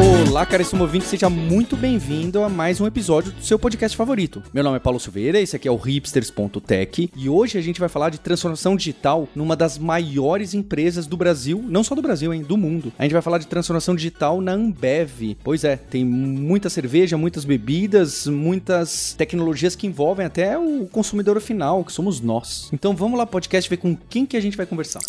Olá, caríssimo ouvinte, seja muito bem-vindo a mais um episódio do seu podcast favorito. Meu nome é Paulo Silveira, esse aqui é o hipsters.tech e hoje a gente vai falar de transformação digital numa das maiores empresas do Brasil, não só do Brasil, hein, do mundo. A gente vai falar de transformação digital na Ambev. Pois é, tem muita cerveja, muitas bebidas, muitas tecnologias que envolvem até o consumidor final, que somos nós. Então vamos lá, podcast, ver com quem que a gente vai conversar.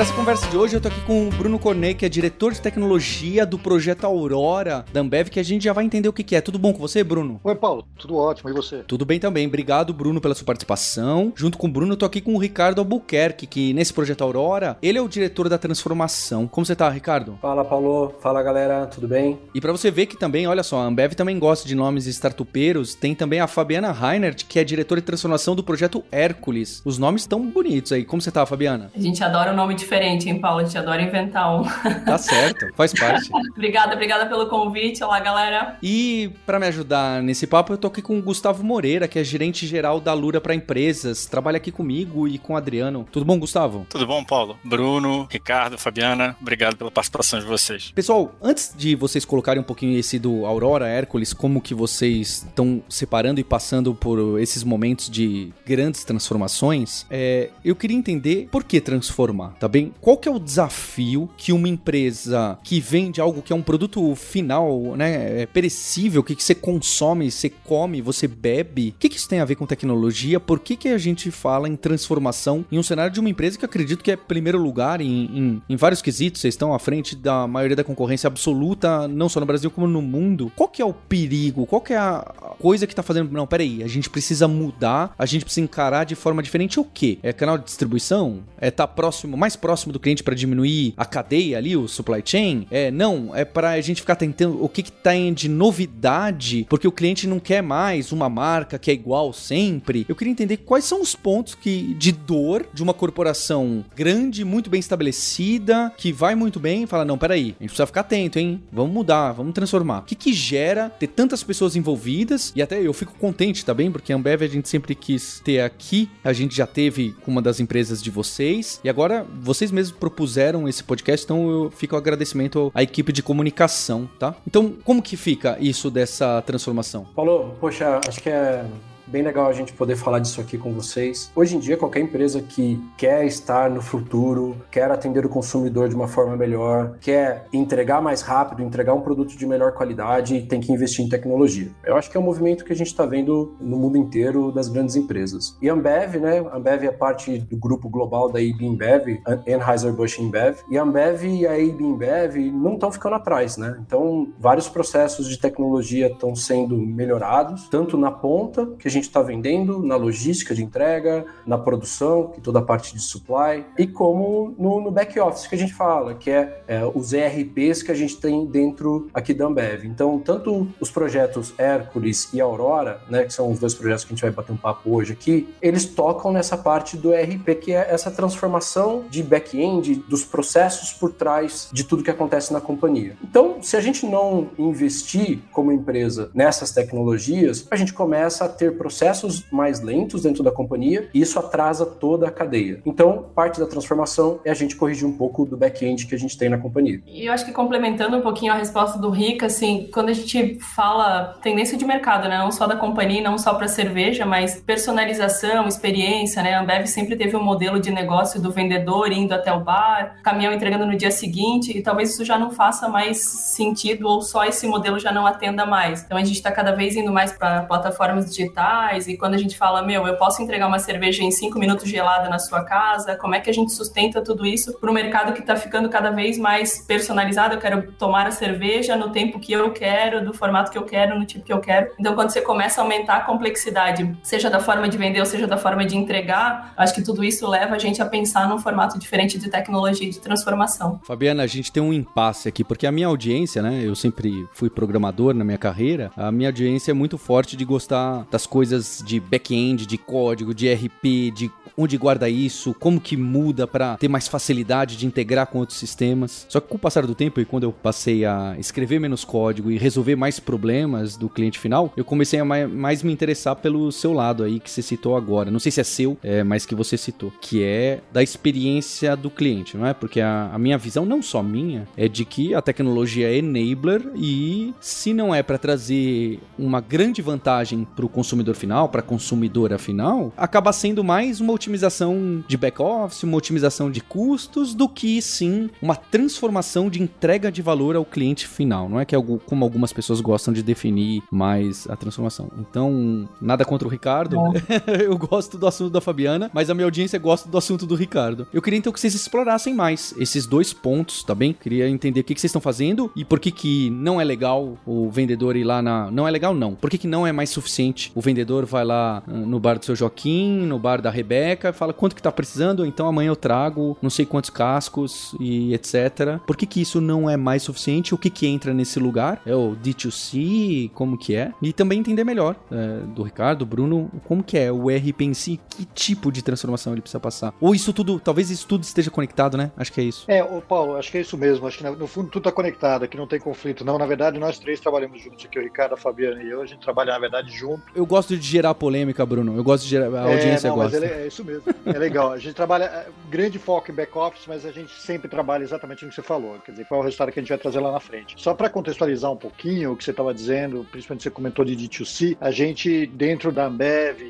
Para essa conversa de hoje, eu tô aqui com o Bruno Cornet, que é diretor de tecnologia do projeto Aurora da Ambev, que a gente já vai entender o que, que é. Tudo bom com você, Bruno? Oi, Paulo. Tudo ótimo. E você? Tudo bem também. Obrigado, Bruno, pela sua participação. Junto com o Bruno, eu tô aqui com o Ricardo Albuquerque, que nesse projeto Aurora, ele é o diretor da transformação. Como você tá, Ricardo? Fala, Paulo. Fala, galera. Tudo bem? E para você ver que também, olha só, a Ambev também gosta de nomes startupeiros, tem também a Fabiana Reinert, que é diretora de transformação do projeto Hércules. Os nomes estão bonitos aí. Como você tá, Fabiana? A gente adora um nome diferente, hein, Paulo? gente adora inventar um. Tá certo, faz parte. obrigada, obrigada pelo convite. Olá, galera. E para me ajudar nesse papo, eu tô aqui com o Gustavo Moreira, que é gerente geral da Lura para empresas. Trabalha aqui comigo e com o Adriano. Tudo bom, Gustavo? Tudo bom, Paulo? Bruno, Ricardo, Fabiana, obrigado pela participação de vocês. Pessoal, antes de vocês colocarem um pouquinho esse do Aurora, Hércules, como que vocês estão separando e passando por esses momentos de grandes transformações, é, eu queria entender por que transformar, tá bem? Qual que é o desafio que uma empresa que vende algo que é um produto final, né, é perecível, que, que você consome, você come, você bebe, o que, que isso tem a ver com tecnologia? Por que, que a gente fala em transformação em um cenário de uma empresa que acredito que é primeiro lugar em, em, em vários quesitos, vocês estão à frente da maioria da concorrência absoluta, não só no Brasil como no mundo. Qual que é o perigo? Qual que é a coisa que tá fazendo, não, peraí, a gente precisa mudar, a gente precisa encarar de forma diferente o quê? É canal de distribuição? É estar tá próximo, mais próximo do cliente para diminuir a cadeia ali, o supply chain? É, não, é para a gente ficar tentando o que que tem de novidade, porque o cliente não quer mais uma marca que é igual sempre. Eu queria entender quais são os pontos que de dor de uma corporação grande, muito bem estabelecida, que vai muito bem e fala, não, peraí, a gente precisa ficar atento, hein? Vamos mudar, vamos transformar. O que que gera ter tantas pessoas envolvidas? E até eu fico contente, tá bem? Porque a Ambev a gente sempre quis ter aqui, a gente já teve com uma das empresas de vocês, e agora vocês mesmos propuseram esse podcast, então eu fico agradecimento à equipe de comunicação, tá? Então, como que fica isso dessa transformação? Paulo, poxa, acho que é bem legal a gente poder falar disso aqui com vocês. Hoje em dia, qualquer empresa que quer estar no futuro, quer atender o consumidor de uma forma melhor, quer entregar mais rápido, entregar um produto de melhor qualidade, tem que investir em tecnologia. Eu acho que é um movimento que a gente está vendo no mundo inteiro das grandes empresas. E Ambev, né? Ambev é parte do grupo global da AB InBev, Anheuser-Busch InBev, e Ambev e a AB InBev não estão ficando atrás, né? Então, vários processos de tecnologia estão sendo melhorados, tanto na ponta, que a gente gente está vendendo, na logística de entrega, na produção, que toda a parte de supply, e como no, no back office que a gente fala, que é, é, os ERPs que a gente tem dentro aqui da Ambev. Então, tanto os projetos Hércules e Aurora, né, que são os dois projetos que a gente vai bater um papo hoje aqui, eles tocam nessa parte do ERP, que é essa transformação de back-end, dos processos por trás de tudo que acontece na companhia. Então, se a gente não investir como empresa nessas tecnologias, a gente começa a ter processos processos mais lentos dentro da companhia e isso atrasa toda a cadeia. Então, parte da transformação é a gente corrigir um pouco do back-end que a gente tem na companhia. E eu acho que complementando um pouquinho a resposta do Rica, assim, quando a gente fala tendência de mercado, né, não só da companhia, não só para cerveja, mas personalização, experiência, né? A Ambev sempre teve um modelo de negócio do vendedor indo até o bar, caminhão entregando no dia seguinte, e talvez isso já não faça mais sentido ou só esse modelo já não atenda mais. Então a gente está cada vez indo mais para plataformas digitais faz, e quando a gente fala, meu, eu posso entregar uma cerveja em cinco minutos gelada na sua casa, como é que a gente sustenta tudo isso para um mercado que está ficando cada vez mais personalizado? Eu quero tomar a cerveja no tempo que eu quero, do formato que eu quero, no tipo que eu quero. Então, quando você começa a aumentar a complexidade, seja da forma de vender ou seja da forma de entregar, acho que tudo isso leva a gente a pensar num formato diferente de tecnologia e de transformação. Fabiana, a gente tem um impasse aqui, porque a minha audiência, né? Eu sempre fui programador na minha carreira, a minha audiência é muito forte de gostar das coisas de back-end, de código, de RP, de onde guarda isso, como que muda para ter mais facilidade de integrar com outros sistemas. Só que com o passar do tempo e quando eu passei a escrever menos código e resolver mais problemas do cliente final, eu comecei a mais me interessar pelo seu lado aí que você citou agora. Não sei se é seu, é, mas que você citou, que é da experiência do cliente, não é? Porque a, a minha visão, não só minha, é de que a tecnologia é enabler e se não é para trazer uma grande vantagem para o consumidor final, para consumidora final, acaba sendo mais uma otimização de back-office, uma otimização de custos, do que sim uma transformação de entrega de valor ao cliente final. Não é que é como algumas pessoas gostam de definir mais a transformação. Então, nada contra o Ricardo. eu gosto do assunto da Fabiana, mas a minha audiência gosta do assunto do Ricardo. Eu queria então que vocês explorassem mais esses dois pontos, tá bem? Queria entender o que, que vocês estão fazendo e por que que não é legal o vendedor ir lá na... Não é legal, não. Por que que não é mais suficiente? O vendedor vai lá ah, no bar do seu Joaquim, no bar da Rebeca, fala quanto que tá precisando, então amanhã eu trago não sei quantos cascos e etc. Por que que isso não é mais suficiente? O que que entra nesse lugar? É o D2C, como que é? E também entender melhor é, do Ricardo, Bruno, como que é o RP em si, que tipo de transformação ele precisa passar. Ou isso tudo, talvez isso tudo esteja conectado, né? Acho que é isso. É, o Paulo, acho que é isso mesmo. Acho que no fundo tudo tá conectado, aqui não tem conflito. Não, na verdade nós três trabalhamos juntos aqui, o Ricardo, a Fabiana e eu, a gente trabalha na verdade junto. Eu gosto de gerar polêmica, Bruno. Eu gosto de gerar, a audiência é, não, gosta. Mas ele, é isso mesmo. É legal. A gente trabalha é, grande foco em back-office, mas a gente sempre trabalha exatamente no que você falou. Quer dizer, qual é o resultado que a gente vai trazer lá na frente. Só para contextualizar um pouquinho o que você estava dizendo, principalmente você comentou de D2C, a gente, dentro da Ambev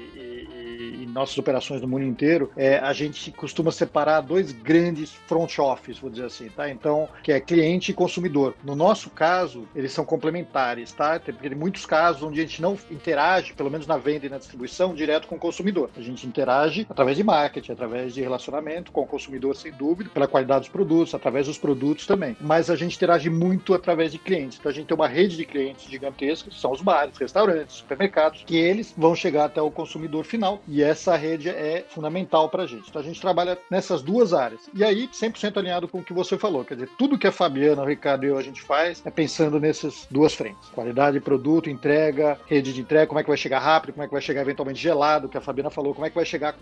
nossas operações no mundo inteiro, é, a gente costuma separar dois grandes front office, vou dizer assim, tá? Então, que é cliente e consumidor. No nosso caso, eles são complementares, tá? Tem, tem muitos casos onde a gente não interage, pelo menos na venda e na distribuição, direto com o consumidor. A gente interage através de marketing, através de relacionamento com o consumidor, sem dúvida, pela qualidade dos produtos, através dos produtos também. Mas a gente interage muito através de clientes. Então, a gente tem uma rede de clientes gigantesca, que são os bares, restaurantes, supermercados, que eles vão chegar até o consumidor final. E essa essa rede é fundamental para a gente. Então a gente trabalha nessas duas áreas. E aí, 100% alinhado com o que você falou. Quer dizer, tudo que a Fabiana, o Ricardo e eu a gente faz é pensando nessas duas frentes: qualidade de produto, entrega, rede de entrega, como é que vai chegar rápido, como é que vai chegar eventualmente gelado, que a Fabiana falou, como é que vai chegar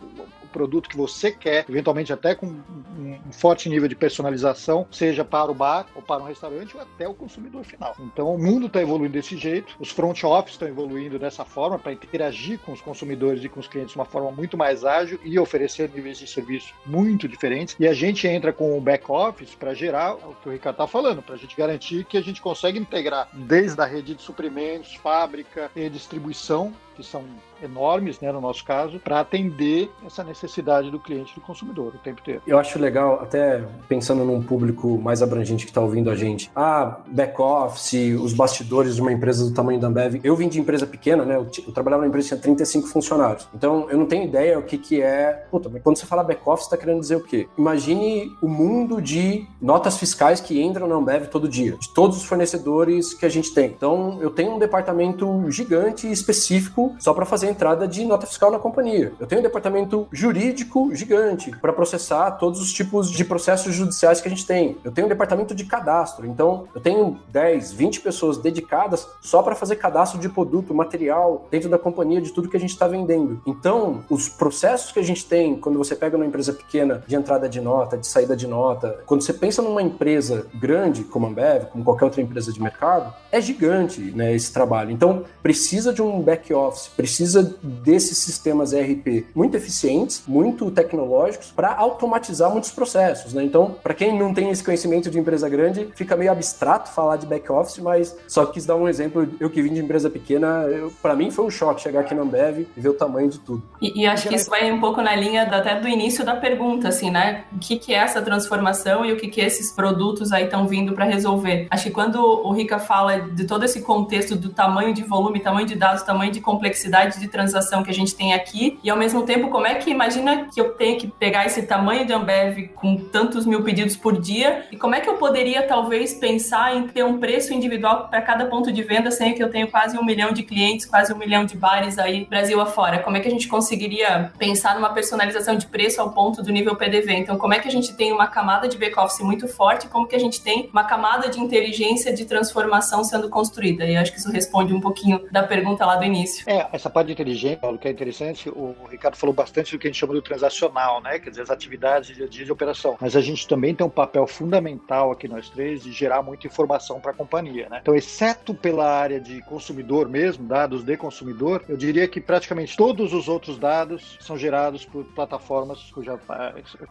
o produto que você quer, eventualmente até com um forte nível de personalização, seja para o bar ou para um restaurante ou até o consumidor final. Então o mundo está evoluindo desse jeito, os front office estão evoluindo dessa forma para interagir com os consumidores e com os clientes de uma forma muito mais ágil e oferecer níveis de serviço muito diferentes. E a gente entra com o back office para gerar o que o Ricardo está falando, para a gente garantir que a gente consegue integrar desde a rede de suprimentos, fábrica e distribuição, que são enormes, né, no nosso caso, para atender essa necessidade do cliente do consumidor o tempo inteiro. Eu acho legal, até pensando num público mais abrangente que está ouvindo a gente, ah, back-office, os bastidores de uma empresa do tamanho da Ambev. Eu vim de empresa pequena, né? Eu, eu trabalhava numa empresa que tinha 35 funcionários. Então, eu não tenho ideia o que, que é. Puta, mas quando você fala back-office, está querendo dizer o quê? Imagine o mundo de notas fiscais que entram na Ambev todo dia, de todos os fornecedores que a gente tem. Então, eu tenho um departamento gigante específico só para fazer entrada de nota fiscal na companhia. Eu tenho um departamento jurídico gigante para processar todos os tipos de processos judiciais que a gente tem. Eu tenho um departamento de cadastro. Então, eu tenho 10, 20 pessoas dedicadas só para fazer cadastro de produto, material dentro da companhia de tudo que a gente está vendendo. Então, os processos que a gente tem quando você pega uma empresa pequena de entrada de nota, de saída de nota, quando você pensa numa empresa grande como a Ambev, como qualquer outra empresa de mercado, é gigante, né, esse trabalho. Então, precisa de um back office, precisa precisa desses sistemas ERP muito eficientes, muito tecnológicos, para automatizar muitos processos. Né? Então, para quem não tem esse conhecimento de empresa grande, fica meio abstrato falar de back-office, mas só quis dar um exemplo. Eu que vim de empresa pequena, para mim foi um choque chegar aqui na Ambev e ver o tamanho de tudo. E, e acho que isso vai um pouco na linha até do início da pergunta, assim, né? O que, que é essa transformação e o que, que esses produtos aí estão vindo para resolver? Acho que quando o Rica fala de todo esse contexto do tamanho de volume, tamanho de dados, tamanho de complexidade de de transação que a gente tem aqui e ao mesmo tempo como é que imagina que eu tenho que pegar esse tamanho de Ambev com tantos mil pedidos por dia e como é que eu poderia talvez pensar em ter um preço individual para cada ponto de venda, sendo que eu tenho quase um milhão de clientes, quase um milhão de bares aí Brasil afora. Como é que a gente conseguiria pensar numa personalização de preço ao ponto do nível PDV? Então, como é que a gente tem uma camada de back-office muito forte, como que a gente tem uma camada de inteligência de transformação sendo construída? E acho que isso responde um pouquinho da pergunta lá do início. É, essa parte de inteligência, Paulo, que é interessante, o Ricardo falou bastante do que a gente chama do transacional, né? Quer dizer, as atividades de operação. Mas a gente também tem um papel fundamental aqui, nós três, de gerar muita informação para a companhia, né? Então, exceto pela área de consumidor mesmo, dados de consumidor, eu diria que praticamente todos os outros dados são gerados por plataformas cuja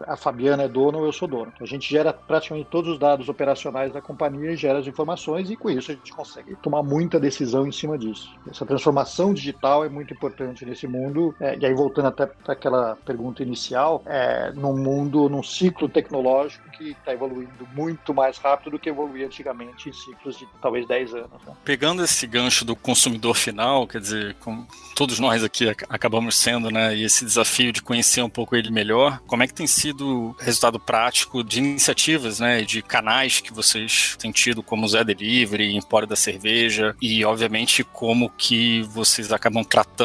a Fabiana é dona ou eu sou dono. A gente gera praticamente todos os dados operacionais da companhia e gera as informações e com isso a gente consegue tomar muita decisão em cima disso. Essa transformação digital é muito importante nesse mundo. É, e aí voltando até para aquela pergunta inicial, é, num mundo, num ciclo tecnológico que está evoluindo muito mais rápido do que evoluía antigamente em ciclos de talvez 10 anos. Né? Pegando esse gancho do consumidor final, quer dizer, como todos nós aqui acabamos sendo, né, e esse desafio de conhecer um pouco ele melhor, como é que tem sido o resultado prático de iniciativas, né, de canais que vocês têm tido, como Zé Delivery, Empório da Cerveja, e obviamente como que vocês acabam tratando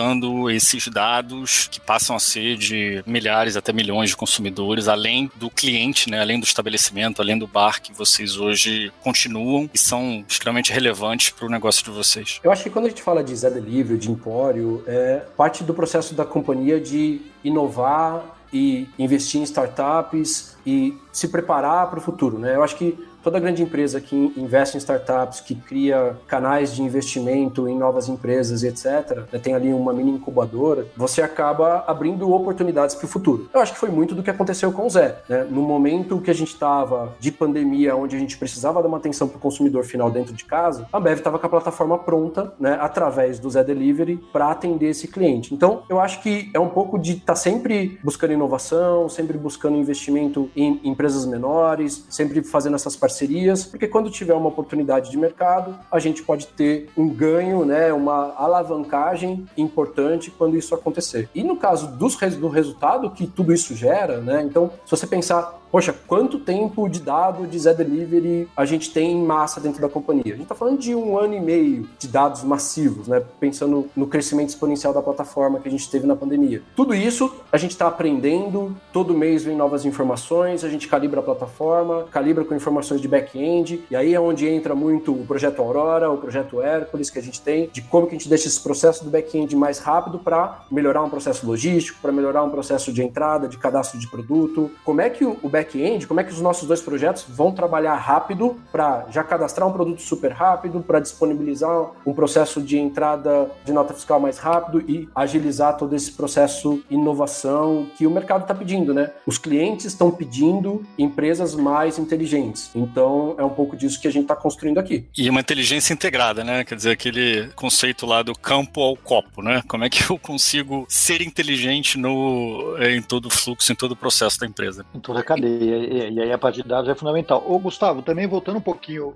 esses dados que passam a ser de milhares até milhões de consumidores, além do cliente, né, além do estabelecimento, além do bar que vocês hoje continuam e são extremamente relevantes para o negócio de vocês. Eu acho que quando a gente fala de Zé Delivery, de Empório, é parte do processo da companhia de inovar e investir em startups e se preparar para o futuro, né? Eu acho que toda grande empresa que investe em startups, que cria canais de investimento em novas empresas etc., né, tem ali uma mini incubadora, você acaba abrindo oportunidades para o futuro. Eu acho que foi muito do que aconteceu com o Zé. Né? No momento que a gente estava de pandemia, onde a gente precisava dar uma atenção para o consumidor final dentro de casa, a Bev estava com a plataforma pronta, né, através do Zé Delivery, para atender esse cliente. Então, eu acho que é um pouco de estar tá sempre buscando inovação, sempre buscando investimento em empresas menores, sempre fazendo essas parcerias parcerias, porque quando tiver uma oportunidade de mercado, a gente pode ter um ganho, né, uma alavancagem importante quando isso acontecer. E no caso dos, do resultado que tudo isso gera, né, então, se você pensar poxa, quanto tempo de dado de Zé Delivery a gente tem em massa dentro da companhia? A gente está falando de um ano e meio de dados massivos, né? Pensando no crescimento exponencial da plataforma que a gente teve na pandemia. Tudo isso a gente está aprendendo, todo mês vem novas informações, a gente calibra a plataforma, calibra com informações de back-end, e aí é onde entra muito o projeto Aurora, o projeto Hércules que a gente tem, de como que a gente deixa esse processo do back-end mais rápido para melhorar um processo logístico, para melhorar um processo de entrada, de cadastro de produto. Como é que o back back-end, como é que os nossos dois projetos vão trabalhar rápido para já cadastrar um produto super rápido, para disponibilizar um processo de entrada de nota fiscal mais rápido e agilizar todo esse processo inovação que o mercado está pedindo, né? Os clientes estão pedindo empresas mais inteligentes. Então é um pouco disso que a gente está construindo aqui. E uma inteligência integrada, né? Quer dizer, aquele conceito lá do campo ao copo, né? Como é que eu consigo ser inteligente no, em todo o fluxo, em todo o processo da empresa? Em toda a cadeia. E, e, aí a parte de dados é fundamental. Ô, Gustavo, também voltando um pouquinho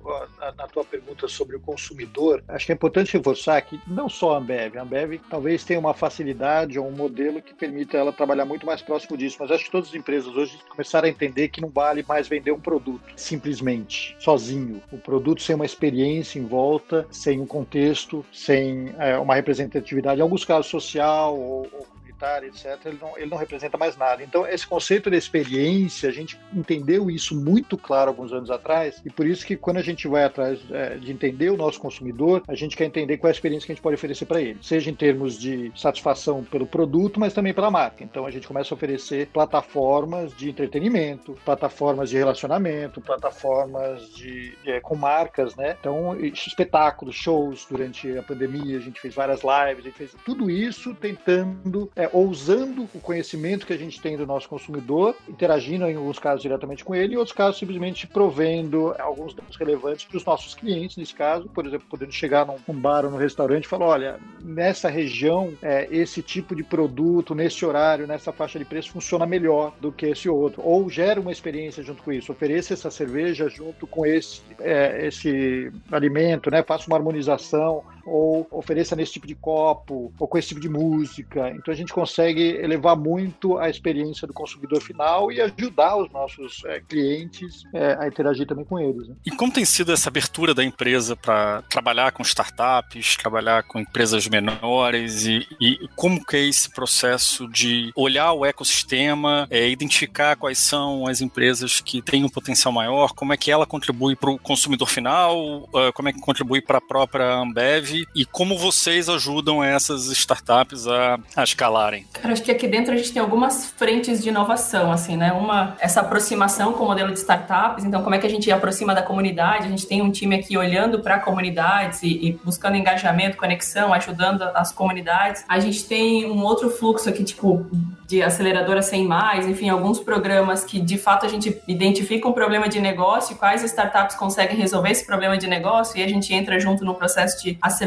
na tua pergunta sobre o consumidor, acho que é importante reforçar que não só a Ambev, a Ambev talvez tenha uma facilidade ou um modelo que permita ela trabalhar muito mais próximo disso, mas acho que todas as empresas hoje começaram a entender que não vale mais vender um produto simplesmente, sozinho. O produto sem uma experiência em volta, sem um contexto, sem é, uma representatividade, em alguns casos social ou, ou militar, etc., ele não, ele não representa mais nada. Então, esse conceito de experiência, a gente entendeu isso muito claro alguns anos atrás, e por isso que quando a gente vai atrás é, de entender o nosso consumidor, a gente quer entender qual é a experiência que a gente pode oferecer para ele, seja em termos de satisfação pelo produto, mas também pela marca. Então, a gente começa a oferecer plataformas de entretenimento, plataformas de relacionamento, plataformas de, é, com marcas, né? Então, espetáculos, shows durante a pandemia, a gente fez várias lives, a gente fez tudo isso tentando é, ou usando o conhecimento que a gente tem do nosso consumidor, interagindo em alguns casos diretamente com ele, e outros casos simplesmente provendo alguns dados relevantes para os nossos clientes, nesse caso, por exemplo, podendo chegar num, bar ou num restaurante e falar, olha, nessa região, é, esse tipo de produto, nesse horário, nessa faixa de preço, funciona melhor do que esse outro, ou gera uma experiência junto com isso, ofereça essa cerveja junto com esse, é, esse alimento, né? faça uma harmonização, ou ofereça nesse tipo de copo, ou com esse tipo de música. Então a gente consegue elevar muito a experiência do consumidor final e ajudar os nossos é, clientes é, a interagir também com eles. Né? E como tem sido essa abertura da empresa para trabalhar com startups, trabalhar com empresas menores e, e, como que é esse processo de olhar o ecossistema, é, identificar quais são as empresas que têm um potencial maior, como é que ela contribui para o consumidor final, uh, como é que contribui para a própria Ambev e como vocês ajudam essas startups a, a escalarem? Cara, acho que aqui dentro a gente tem algumas frentes de inovação, assim, né? Uma, essa aproximação com o modelo de startups, então como é que a gente aproxima da comunidade, a gente tem um time aqui olhando para comunidades e, e buscando engajamento, conexão, ajudando as comunidades. A gente tem um outro fluxo aqui, tipo, de aceleradora sem mais, enfim, alguns programas que de fato a gente identifica um problema de negócio, quais startups conseguem resolver esse problema de negócio e a gente entra junto no processo de aceleração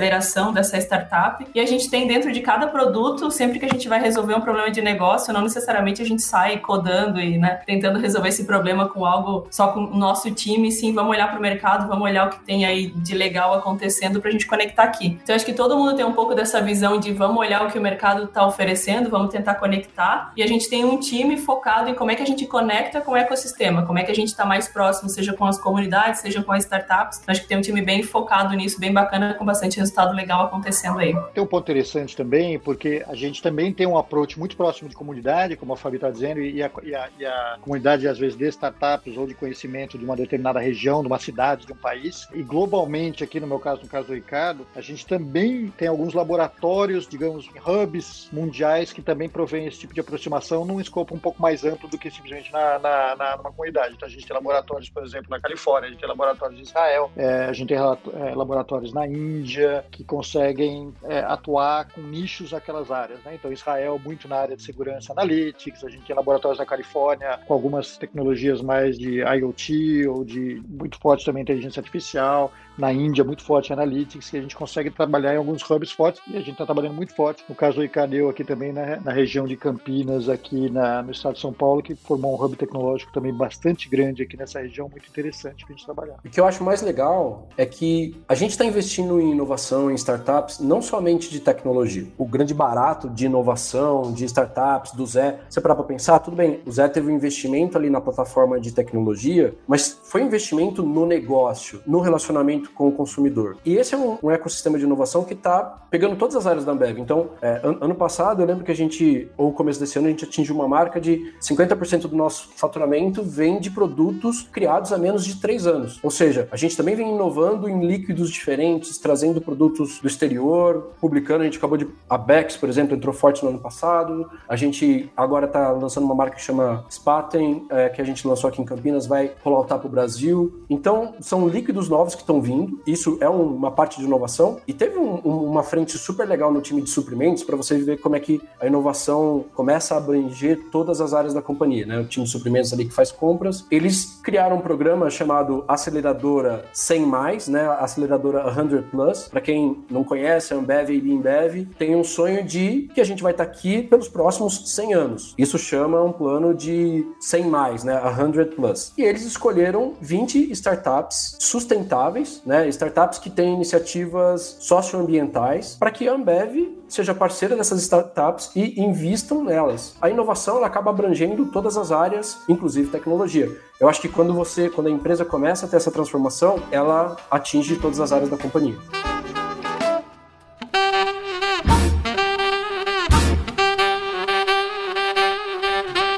dessa startup. E a gente tem dentro de cada produto, sempre que a gente vai resolver um problema de negócio, não necessariamente a gente sai codando e né, tentando resolver esse problema com algo só com o nosso time, sim, vamos olhar para o mercado, vamos olhar o que tem aí de legal acontecendo para a gente conectar aqui. Então acho que todo mundo tem um pouco dessa visão de vamos olhar o que o mercado está oferecendo, vamos tentar conectar e a gente tem um time focado em como é que a gente conecta com o ecossistema, como é que a gente está mais próximo, seja com as comunidades, seja com as startups. Acho que tem um time bem focado nisso, bem bacana, com bastante resultado legal acontecendo aí. Tem um ponto interessante também, porque a gente também tem um approach muito próximo de comunidade, como a Fabi está dizendo, e a, e, a, e a, comunidade, às vezes, de startups ou de conhecimento de uma determinada região, de uma cidade, de um país. E globalmente, aqui no meu caso, no caso do Ricardo, a gente também tem alguns laboratórios, digamos, hubs mundiais que também provém esse tipo de aproximação num escopo um pouco mais amplo do que simplesmente na, na, na numa comunidade. Então, a gente tem laboratórios, por exemplo, na Califórnia, a gente tem laboratórios em Israel, é, a gente tem é, laboratórios na Índia que conseguem é, atuar com nichos naquelas áreas. Né? Então, Israel, muito na área de segurança analytics, a gente tem laboratórios na Califórnia com algumas tecnologias mais de IoT ou de muito forte também inteligência artificial na Índia, muito forte Analytics, que a gente consegue trabalhar em alguns hubs fortes, e a gente está trabalhando muito forte. No caso do Icadeu, aqui também na, na região de Campinas, aqui na, no estado de São Paulo, que formou um hub tecnológico também bastante grande aqui nessa região, muito interessante para a gente trabalhar. O que eu acho mais legal é que a gente está investindo em inovação, em startups, não somente de tecnologia. O grande barato de inovação, de startups, do Zé, você parar para pensar, tudo bem, o Zé teve um investimento ali na plataforma de tecnologia, mas foi investimento no negócio, no relacionamento com o consumidor. E esse é um, um ecossistema de inovação que está pegando todas as áreas da Ambev. Então, é, an ano passado, eu lembro que a gente, ou começo desse ano, a gente atingiu uma marca de 50% do nosso faturamento vem de produtos criados há menos de três anos. Ou seja, a gente também vem inovando em líquidos diferentes, trazendo produtos do exterior, publicando. A gente acabou de. A Bex, por exemplo, entrou forte no ano passado. A gente agora está lançando uma marca que chama Spaten, é, que a gente lançou aqui em Campinas, vai rolar para o Brasil. Então, são líquidos novos que estão vindo Isso é um, uma parte de inovação. E teve um, um, uma frente super legal no time de suprimentos para você ver como é que a inovação começa a abranger todas as áreas da companhia. Né? O time de suprimentos ali que faz compras. Eles criaram um programa chamado Aceleradora 100 mais, né? Aceleradora 100 Plus. Para quem não conhece, a Ambev e Bimbev tem um sonho de que a gente vai estar tá aqui pelos próximos 100 anos. Isso chama um plano de 100 mais, né? 100 Plus. E eles escolheram 20 startups sustentáveis né, startups que têm iniciativas socioambientais, para que a Ambev seja parceira dessas startups e invistam nelas. A inovação ela acaba abrangendo todas as áreas, inclusive tecnologia. Eu acho que quando você, quando a empresa começa a ter essa transformação, ela atinge todas as áreas da companhia.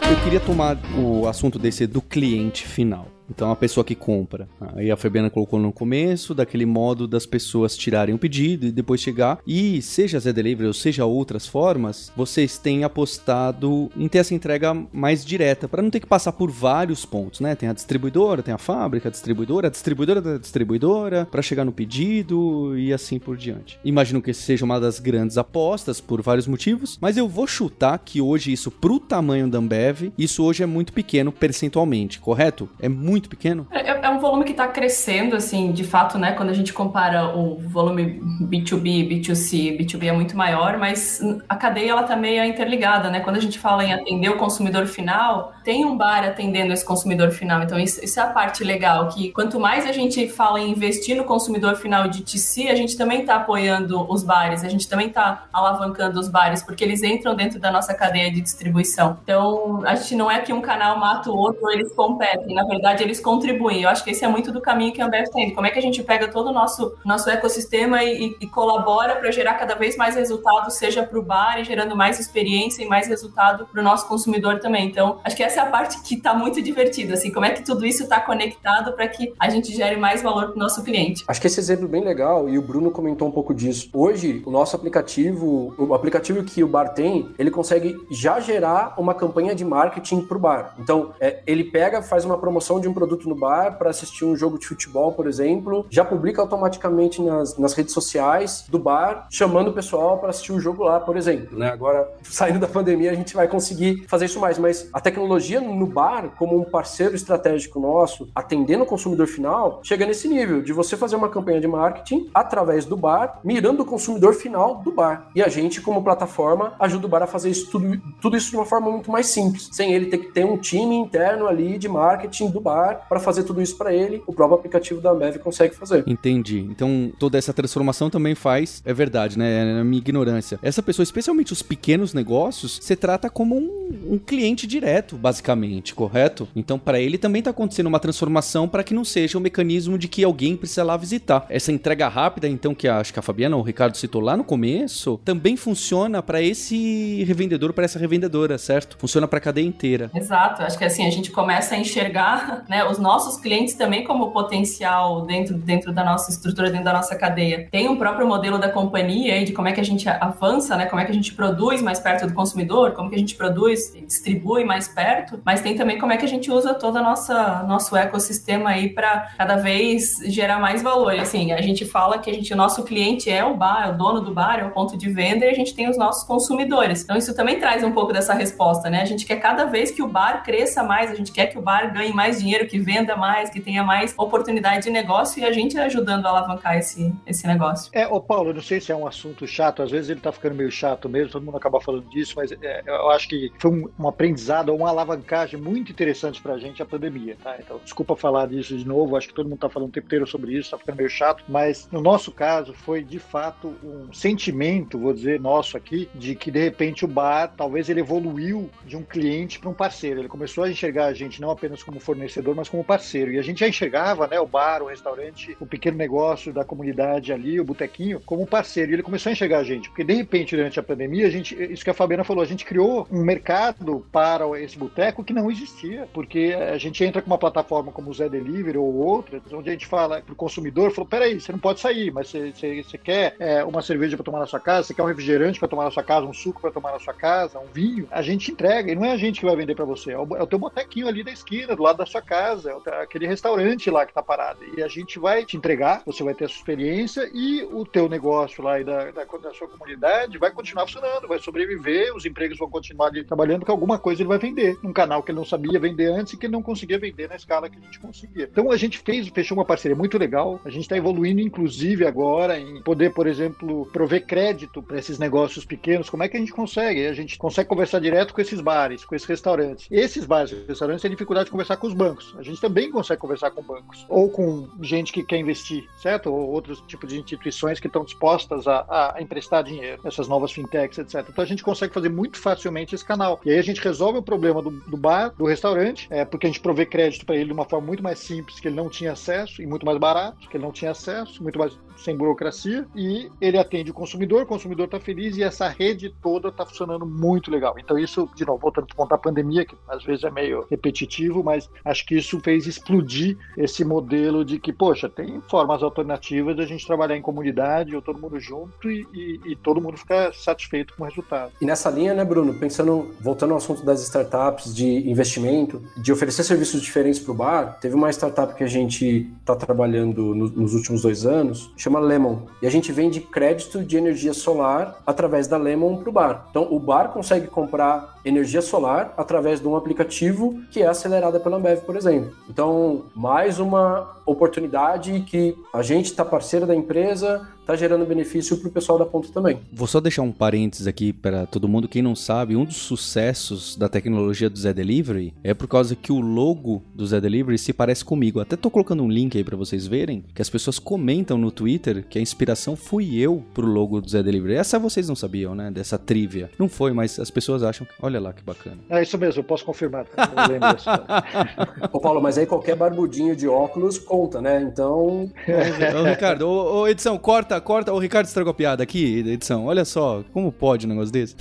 Eu queria tomar o assunto desse do cliente final. Então a pessoa que compra. Aí a Fabiana colocou no começo, daquele modo das pessoas tirarem o pedido e depois chegar. E seja Zé Delivery ou seja outras formas, vocês têm apostado em ter essa entrega mais direta, para não ter que passar por vários pontos, né? Tem a distribuidora, tem a fábrica, a distribuidora, a distribuidora da distribuidora, para chegar no pedido e assim por diante. Imagino que seja uma das grandes apostas por vários motivos, mas eu vou chutar que hoje isso pro tamanho da Ambev, isso hoje é muito pequeno percentualmente, correto? É muito muito pequeno? É, é, é um volume que está crescendo, assim, de fato, né? Quando a gente compara o volume B2B, B2C, B2B é muito maior, mas a cadeia ela tá meio interligada, né? Quando a gente fala em atender o consumidor final, tem um bar atendendo esse consumidor final. Então, isso, isso é a parte legal, que quanto mais a gente fala em investir no consumidor final de TC, a gente também está apoiando os bares, a gente também está alavancando os bares, porque eles entram dentro da nossa cadeia de distribuição. Então, a gente não é que um canal mata o outro, eles competem, na verdade, eles contribuem. Eu acho que esse é muito do caminho que a Ambev tem. Como é que a gente pega todo o nosso, nosso ecossistema e, e colabora para gerar cada vez mais resultado, seja para o bar e gerando mais experiência e mais resultado para o nosso consumidor também. Então, acho que essa é a parte que está muito divertida, assim, como é que tudo isso está conectado para que a gente gere mais valor para o nosso cliente. Acho que esse exemplo é bem legal e o Bruno comentou um pouco disso. Hoje, o nosso aplicativo, o aplicativo que o bar tem, ele consegue já gerar uma campanha de marketing para o bar. Então, é, ele pega, faz uma promoção de um produto no bar para assistir um jogo de futebol, por exemplo, já publica automaticamente nas, nas redes sociais do bar, chamando o pessoal para assistir o jogo lá, por exemplo. Né? Agora, saindo da pandemia, a gente vai conseguir fazer isso mais, mas a tecnologia no bar, como um parceiro estratégico nosso, atendendo o consumidor final, chega nesse nível de você fazer uma campanha de marketing através do bar, mirando o consumidor final do bar. E a gente, como plataforma, ajuda o bar a fazer isso tudo, tudo isso de uma forma muito mais simples, sem ele ter que ter um time interno ali de marketing do bar para fazer tudo isso para ele. O próprio aplicativo da Ambev consegue fazer. Entendi. Então, toda essa transformação também faz, é verdade, né? É a minha ignorância. Essa pessoa, especialmente os pequenos negócios, você trata como um, um cliente direto, basicamente, correto? Então, para ele também está acontecendo uma transformação para que não seja um mecanismo de que alguém precisa lá visitar. Essa entrega rápida, então, que a, acho que a Fabiana ou o Ricardo citou lá no começo, também funciona para esse revendedor, para essa revendedora, certo? Funciona para a cadeia inteira. Exato. Acho que assim, a gente começa a enxergar né, os nossos clientes também como potencial dentro, dentro da nossa estrutura, dentro da nossa cadeia. Tem um próprio modelo da companhia de como é que a gente avança, né? Como é que a gente produz mais perto do consumidor, como que a gente produz e distribui mais perto, mas tem também como é que a gente usa todo o nosso ecossistema aí para cada vez gerar mais valor. E, assim, a gente fala que a gente, o nosso cliente é o bar, é o dono do bar, é o ponto de venda e a gente tem os nossos consumidores. Então isso também traz um pouco dessa resposta, né? A gente quer cada vez que o bar cresça mais, a gente quer que o bar ganhe mais dinheiro, que venda mais, que tenha mais oportunidade de negócio e a gente ajudando a alavancar esse, esse negócio. É, ô Paulo, não sei se é um assunto chato, às vezes ele tá ficando meio chato mesmo, todo mundo acaba falando disso, mas é, eu acho que foi um, um aprendizado, uma alavancagem muito interessante pra gente a pandemia, tá? Então, desculpa falar disso de novo, acho que todo mundo tá falando o tempo inteiro sobre isso, tá ficando meio chato, mas no nosso caso foi de fato um sentimento, vou dizer, nosso aqui, de que de repente o bar, talvez ele evoluiu de um cliente para um parceiro. Ele começou a enxergar a gente não apenas como fornecedor, mas como parceiro. E a gente já enxergava, né, o bar, o restaurante, o pequeno negócio da comunidade ali, o botequinho, como parceiro. E ele começou a enxergar a gente, porque de repente durante a pandemia, a gente, isso que a Fabiana falou, a gente criou um mercado para esse boteco que não existia, porque a gente entra com uma plataforma como o Zé Delivery ou outra, onde a gente fala para o consumidor, falou, peraí, você não pode sair, mas você, você, você quer é, uma cerveja para tomar na sua casa, você quer um refrigerante para tomar na sua casa, um suco para tomar na sua casa, um vinho, a gente entrega, e não é a gente que vai vender para você, é o, é o teu botequinho ali da esquina, do lado da sua casa, é aquele restaurante lá que tá parado, e a gente vai te entregar, você vai ter a sua experiência e o teu negócio lá e da, da, da sua comunidade vai continuar funcionando, vai sobreviver, os empregos vão continuar ali trabalhando, porque alguma coisa ele vai vender, num canal que ele não sabia vender antes e que ele não conseguia vender na escala que a gente conseguia. Então a gente fez, fechou uma parceria muito legal, a gente está evoluindo inclusive agora em poder, por exemplo, prover crédito para esses negócios pequenos, como é que a gente consegue? A gente consegue conversar direto com esses bares, com esses restaurantes. Esses bares e restaurantes têm dificuldade de conversar com os bancos. A gente também consegue conversar com bancos. Ou com gente que quer investir, certo? Ou outros tipos de instituições que estão dispostas a, a emprestar dinheiro, essas novas fintechs, etc. Então a gente consegue fazer muito facilmente esse canal. E aí a gente resolve o problema do, do bar, do restaurante, é, porque a gente provê crédito para ele de uma forma muito mais simples, que ele não tinha acesso, e muito mais barato, que ele não tinha acesso, muito mais sem burocracia, e ele atende o consumidor, o consumidor está feliz e essa rede toda está funcionando muito legal. Então, isso, de novo, voltando a contar a pandemia, que às vezes é meio repetitivo, mas acho que isso fez explodir esse modelo de que, poxa, tem formas alternativas da gente trabalhar em comunidade, ou todo mundo junto e, e, e todo mundo ficar satisfeito com o resultado. E nessa linha, né, Bruno, pensando, voltando ao assunto das startups, de investimento, de oferecer serviços diferentes para o bar, teve uma startup que a gente está trabalhando no, nos últimos dois anos, chama Lemon. E a gente vende crédito de energia solar através da Lemon para o bar. Então, o bar consegue comprar energia solar através de um aplicativo que é acelerada pela Ambev, por exemplo. Então, mais uma oportunidade que a gente está parceira da empresa, está gerando benefício para o pessoal da ponta também. Vou só deixar um parênteses aqui para todo mundo. Quem não sabe, um dos sucessos da tecnologia do Zé Delivery é por causa que o logo do Zé Delivery se parece comigo. Até tô colocando um link aí para vocês verem, que as pessoas comentam no Twitter que a inspiração fui eu pro logo do Zé Delivery. Essa vocês não sabiam, né? Dessa trivia. Não foi, mas as pessoas acham que... Olha lá que bacana. É isso mesmo, eu posso confirmar. Não lembro disso. Ô Paulo, mas aí qualquer barbudinho de óculos conta, né? Então... ô, Ricardo, ô, ô, edição, corta, corta. O Ricardo estragou a piada aqui, edição. Olha só, como pode um negócio desse?